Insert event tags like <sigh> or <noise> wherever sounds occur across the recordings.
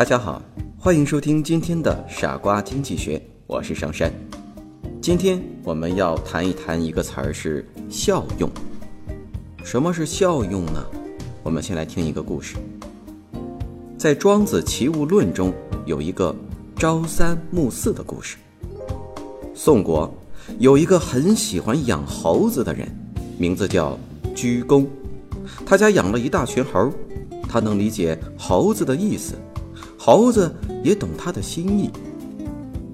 大家好，欢迎收听今天的傻瓜经济学，我是上山。今天我们要谈一谈一个词儿是效用。什么是效用呢？我们先来听一个故事。在《庄子·齐物论》中有一个朝三暮四的故事。宋国有一个很喜欢养猴子的人，名字叫鞠躬。他家养了一大群猴，他能理解猴子的意思。猴子也懂他的心意。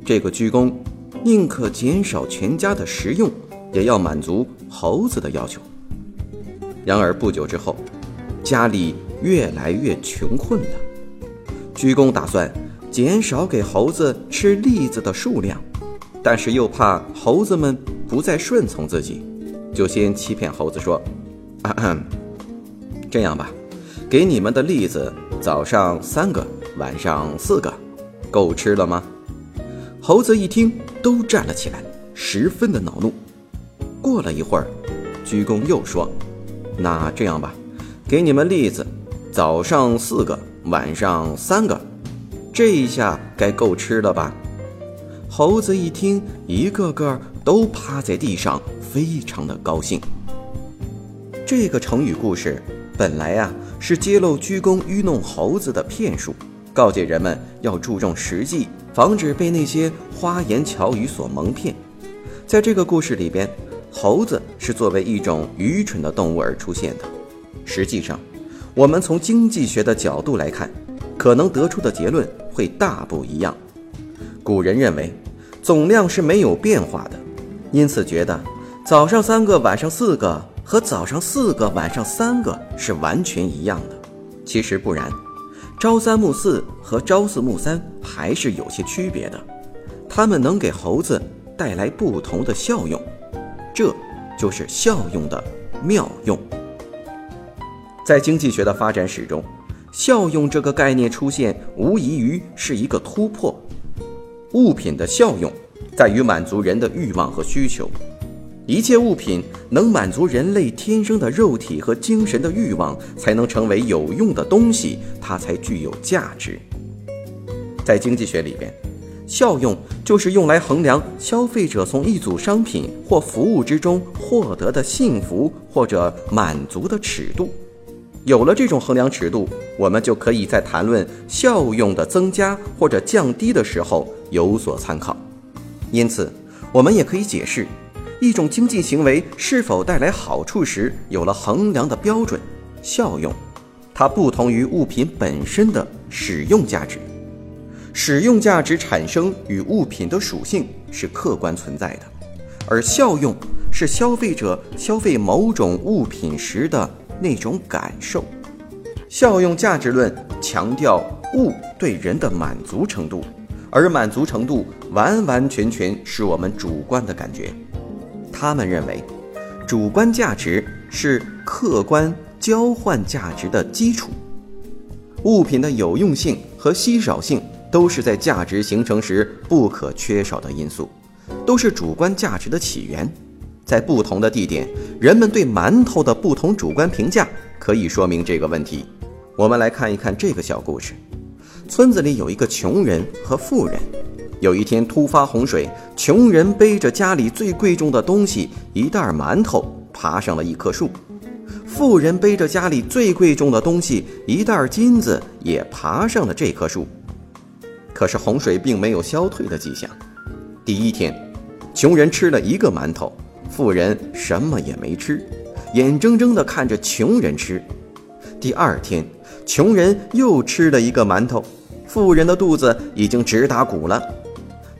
这个鞠躬，宁可减少全家的食用，也要满足猴子的要求。然而不久之后，家里越来越穷困了。鞠躬打算减少给猴子吃栗子的数量，但是又怕猴子们不再顺从自己，就先欺骗猴子说：“ <coughs> 这样吧，给你们的栗子早上三个。”晚上四个，够吃了吗？猴子一听，都站了起来，十分的恼怒。过了一会儿，鞠躬又说：“那这样吧，给你们栗子，早上四个，晚上三个，这一下该够吃了吧？”猴子一听，一个个都趴在地上，非常的高兴。这个成语故事本来呀，是揭露鞠躬愚弄猴子的骗术。告诫人们要注重实际，防止被那些花言巧语所蒙骗。在这个故事里边，猴子是作为一种愚蠢的动物而出现的。实际上，我们从经济学的角度来看，可能得出的结论会大不一样。古人认为，总量是没有变化的，因此觉得早上三个，晚上四个和早上四个，晚上三个是完全一样的。其实不然。朝三暮四和朝四暮三还是有些区别的，它们能给猴子带来不同的效用，这就是效用的妙用。在经济学的发展史中，效用这个概念出现，无异于是一个突破。物品的效用在于满足人的欲望和需求。一切物品能满足人类天生的肉体和精神的欲望，才能成为有用的东西，它才具有价值。在经济学里边，效用就是用来衡量消费者从一组商品或服务之中获得的幸福或者满足的尺度。有了这种衡量尺度，我们就可以在谈论效用的增加或者降低的时候有所参考。因此，我们也可以解释。一种经济行为是否带来好处时，有了衡量的标准，效用，它不同于物品本身的使用价值。使用价值产生与物品的属性是客观存在的，而效用是消费者消费某种物品时的那种感受。效用价值论强调物对人的满足程度，而满足程度完完全全是我们主观的感觉。他们认为，主观价值是客观交换价值的基础。物品的有用性和稀少性都是在价值形成时不可缺少的因素，都是主观价值的起源。在不同的地点，人们对馒头的不同主观评价可以说明这个问题。我们来看一看这个小故事：村子里有一个穷人和富人。有一天突发洪水，穷人背着家里最贵重的东西一袋馒头爬上了一棵树，富人背着家里最贵重的东西一袋金子也爬上了这棵树。可是洪水并没有消退的迹象。第一天，穷人吃了一个馒头，富人什么也没吃，眼睁睁地看着穷人吃。第二天，穷人又吃了一个馒头，富人的肚子已经直打鼓了。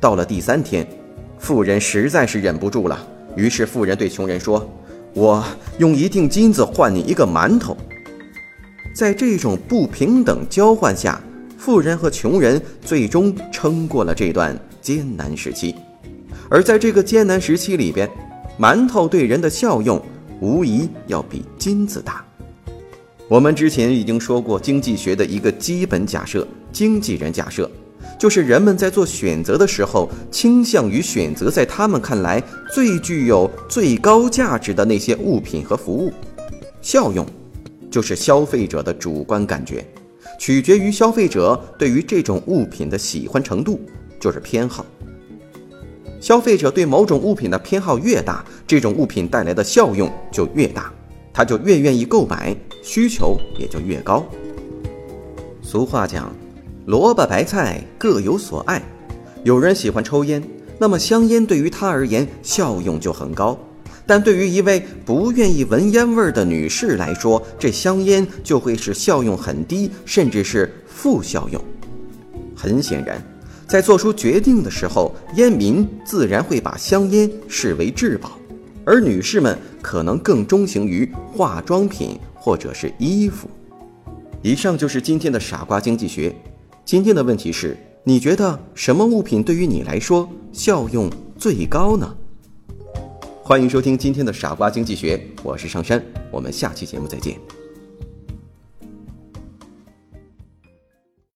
到了第三天，富人实在是忍不住了，于是富人对穷人说：“我用一锭金子换你一个馒头。”在这种不平等交换下，富人和穷人最终撑过了这段艰难时期。而在这个艰难时期里边，馒头对人的效用无疑要比金子大。我们之前已经说过，经济学的一个基本假设——经纪人假设，就是人们在做选择的时候，倾向于选择在他们看来最具有最高价值的那些物品和服务。效用，就是消费者的主观感觉，取决于消费者对于这种物品的喜欢程度，就是偏好。消费者对某种物品的偏好越大，这种物品带来的效用就越大，他就越愿意购买，需求也就越高。俗话讲，萝卜白菜各有所爱，有人喜欢抽烟，那么香烟对于他而言效用就很高；但对于一位不愿意闻烟味的女士来说，这香烟就会是效用很低，甚至是负效用。很显然。在做出决定的时候，烟民自然会把香烟视为至宝，而女士们可能更钟情于化妆品或者是衣服。以上就是今天的傻瓜经济学。今天的问题是：你觉得什么物品对于你来说效用最高呢？欢迎收听今天的傻瓜经济学，我是上山，我们下期节目再见。